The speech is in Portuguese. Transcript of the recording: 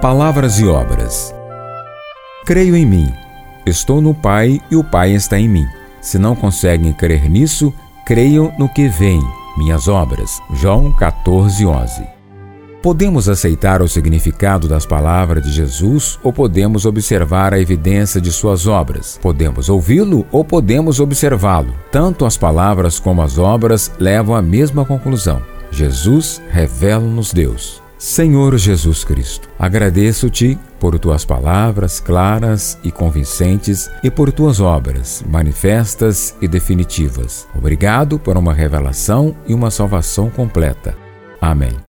Palavras e obras. Creio em mim. Estou no Pai e o Pai está em mim. Se não conseguem crer nisso, creiam no que vem, minhas obras. João 14, 11. Podemos aceitar o significado das palavras de Jesus ou podemos observar a evidência de suas obras. Podemos ouvi-lo ou podemos observá-lo. Tanto as palavras como as obras levam à mesma conclusão. Jesus revela-nos Deus. Senhor Jesus Cristo, agradeço-te por tuas palavras claras e convincentes e por tuas obras manifestas e definitivas. Obrigado por uma revelação e uma salvação completa. Amém.